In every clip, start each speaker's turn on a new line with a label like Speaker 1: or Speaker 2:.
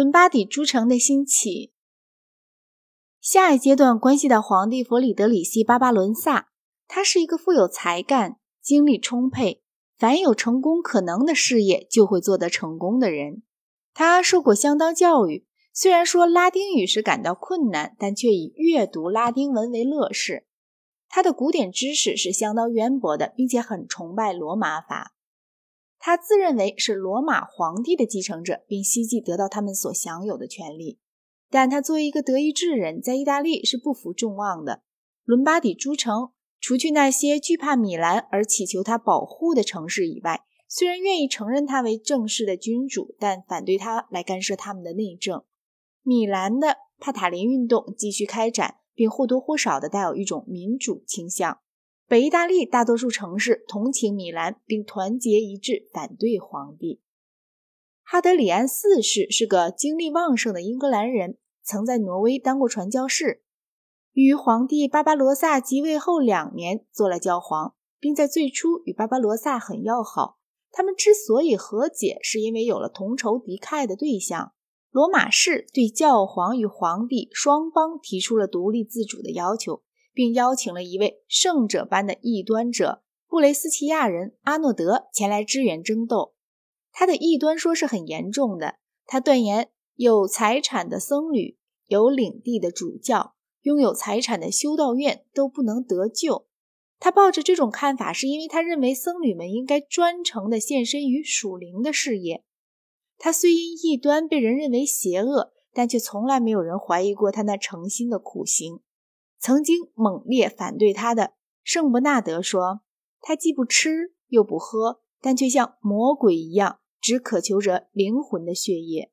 Speaker 1: 伦巴底诸城的兴起。下一阶段关系到皇帝弗里德里希·巴巴伦萨，他是一个富有才干、精力充沛、凡有成功可能的事业就会做得成功的人。他受过相当教育，虽然说拉丁语是感到困难，但却以阅读拉丁文为乐事。他的古典知识是相当渊博的，并且很崇拜罗马法。他自认为是罗马皇帝的继承者，并希冀得到他们所享有的权利。但他作为一个德意志人，在意大利是不负众望的。伦巴底诸城，除去那些惧怕米兰而祈求他保护的城市以外，虽然愿意承认他为正式的君主，但反对他来干涉他们的内政。米兰的帕塔林运动继续开展，并或多或少的带有一种民主倾向。北意大利大多数城市同情米兰，并团结一致反对皇帝。哈德里安四世是个精力旺盛的英格兰人，曾在挪威当过传教士，与皇帝巴巴罗萨即位后两年做了教皇，并在最初与巴巴罗萨很要好。他们之所以和解，是因为有了同仇敌忾的对象。罗马市对教皇与皇帝双方提出了独立自主的要求，并邀请了一位圣者般的异端者布雷斯奇亚人阿诺德前来支援争斗。他的异端说是很严重的。他断言，有财产的僧侣、有领地的主教、拥有财产的修道院都不能得救。他抱着这种看法，是因为他认为僧侣们应该专程的献身于属灵的事业。他虽因异端被人认为邪恶，但却从来没有人怀疑过他那诚心的苦行。曾经猛烈反对他的圣伯纳德说：“他既不吃又不喝。”但却像魔鬼一样，只渴求着灵魂的血液。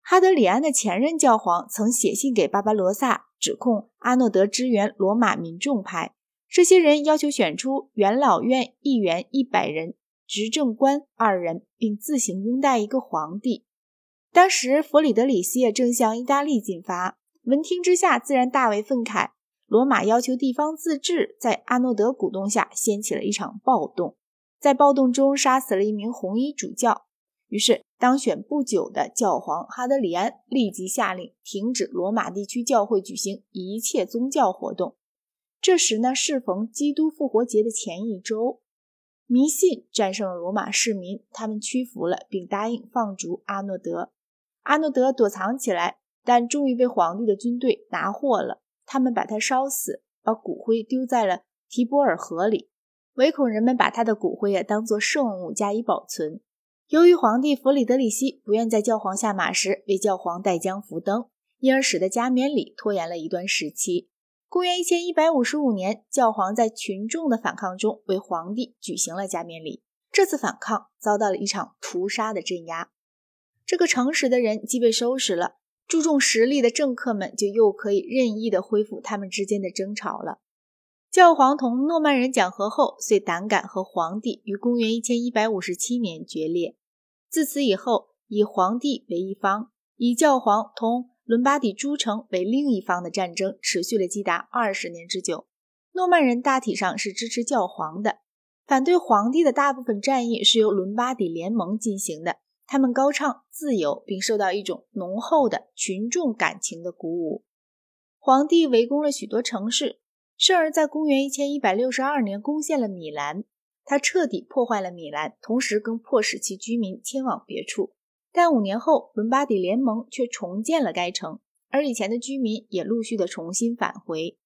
Speaker 1: 哈德里安的前任教皇曾写信给巴巴罗萨，指控阿诺德支援罗马民众派。这些人要求选出元老院议员一百人、执政官二人，并自行拥戴一个皇帝。当时弗里德里希也正向意大利进发，闻听之下自然大为愤慨。罗马要求地方自治，在阿诺德鼓动下掀起了一场暴动。在暴动中杀死了一名红衣主教，于是当选不久的教皇哈德里安立即下令停止罗马地区教会举行一切宗教活动。这时呢，适逢基督复活节的前一周，迷信战胜了罗马市民，他们屈服了，并答应放逐阿诺德。阿诺德躲藏起来，但终于被皇帝的军队拿获了。他们把他烧死，把骨灰丢在了提波尔河里。唯恐人们把他的骨灰啊当作圣物加以保存。由于皇帝弗里德里希不愿在教皇下马时为教皇带将扶登，因而使得加冕礼拖延了一段时期。公元一千一百五十五年，教皇在群众的反抗中为皇帝举行了加冕礼。这次反抗遭到了一场屠杀的镇压。这个诚实的人既被收拾了，注重实力的政客们就又可以任意的恢复他们之间的争吵了。教皇同诺曼人讲和后，遂胆敢和皇帝于公元一千一百五十七年决裂。自此以后，以皇帝为一方，以教皇同伦巴底诸城为另一方的战争持续了几达二十年之久。诺曼人大体上是支持教皇的，反对皇帝的大部分战役是由伦巴底联盟进行的。他们高唱自由，并受到一种浓厚的群众感情的鼓舞。皇帝围攻了许多城市。圣儿在公元一千一百六十二年攻陷了米兰，他彻底破坏了米兰，同时更迫使其居民迁往别处。但五年后，伦巴底联盟却重建了该城，而以前的居民也陆续的重新返回。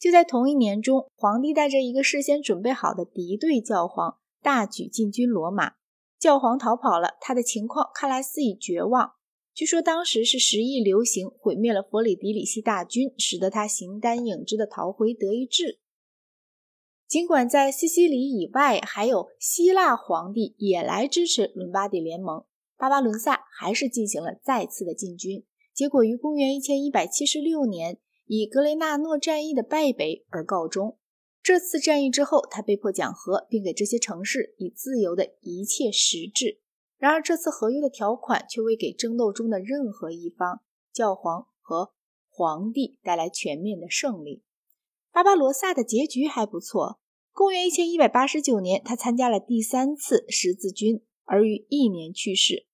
Speaker 1: 就在同一年中，皇帝带着一个事先准备好的敌对教皇大举进军罗马，教皇逃跑了，他的情况看来似已绝望。据说当时是十亿流行毁灭了弗里迪里希大军，使得他形单影只的逃回德意志。尽管在西西里以外还有希腊皇帝也来支持伦巴第联盟，巴巴伦萨还是进行了再次的进军，结果于公元一千一百七十六年以格雷纳诺战役的败北而告终。这次战役之后，他被迫讲和，并给这些城市以自由的一切实质。然而，这次合约的条款却未给争斗中的任何一方——教皇和皇帝——带来全面的胜利。巴巴罗萨的结局还不错。公元一千一百八十九年，他参加了第三次十字军，而于一年去世。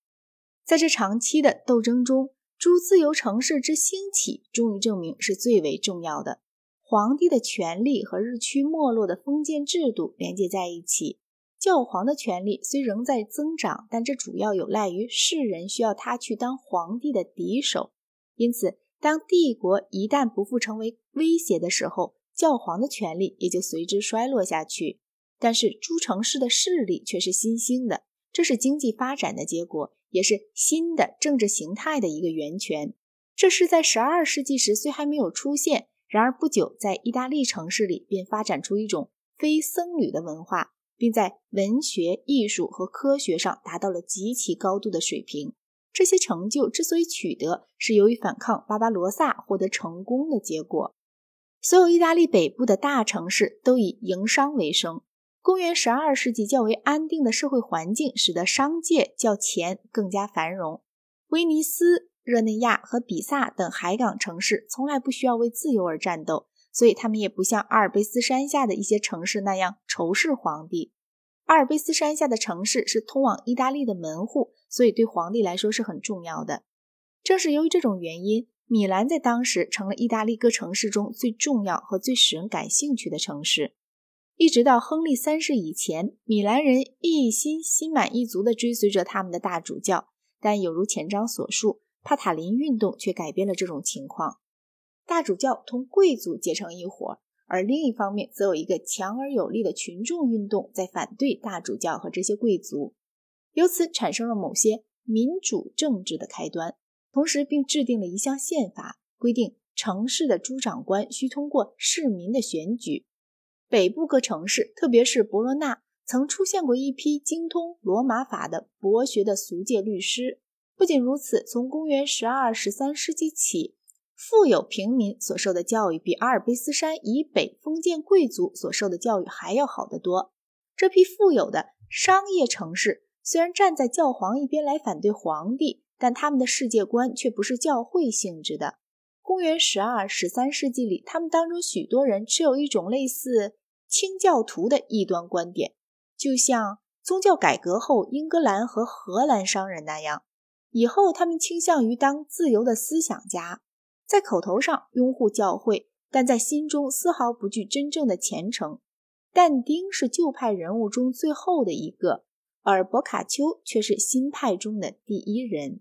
Speaker 1: 在这长期的斗争中，诸自由城市之兴起，终于证明是最为重要的。皇帝的权力和日趋没落的封建制度连接在一起。教皇的权力虽仍在增长，但这主要有赖于世人需要他去当皇帝的敌手。因此，当帝国一旦不复成为威胁的时候，教皇的权力也就随之衰落下去。但是，诸城市的势力却是新兴的，这是经济发展的结果，也是新的政治形态的一个源泉。这是在十二世纪时虽还没有出现。然而不久，在意大利城市里便发展出一种非僧侣的文化，并在文学、艺术和科学上达到了极其高度的水平。这些成就之所以取得，是由于反抗巴巴罗萨获得成功的结果。所有意大利北部的大城市都以营商为生。公元十二世纪较为安定的社会环境，使得商界较前更加繁荣。威尼斯。热内亚和比萨等海港城市从来不需要为自由而战斗，所以他们也不像阿尔卑斯山下的一些城市那样仇视皇帝。阿尔卑斯山下的城市是通往意大利的门户，所以对皇帝来说是很重要的。正是由于这种原因，米兰在当时成了意大利各城市中最重要和最使人感兴趣的城市。一直到亨利三世以前，米兰人一心心满意足地追随着他们的大主教，但有如前章所述。帕塔林运动却改变了这种情况，大主教同贵族结成一伙，而另一方面则有一个强而有力的群众运动在反对大主教和这些贵族，由此产生了某些民主政治的开端，同时并制定了一项宪法，规定城市的诸长官需通过市民的选举。北部各城市，特别是博罗纳，曾出现过一批精通罗马法的博学的俗界律师。不仅如此，从公元十二、十三世纪起，富有平民所受的教育比阿尔卑斯山以北封建贵族所受的教育还要好得多。这批富有的商业城市虽然站在教皇一边来反对皇帝，但他们的世界观却不是教会性质的。公元十二、十三世纪里，他们当中许多人持有一种类似清教徒的异端观点，就像宗教改革后英格兰和荷兰商人那样。以后，他们倾向于当自由的思想家，在口头上拥护教会，但在心中丝毫不具真正的虔诚。但丁是旧派人物中最后的一个，而博卡丘却是新派中的第一人。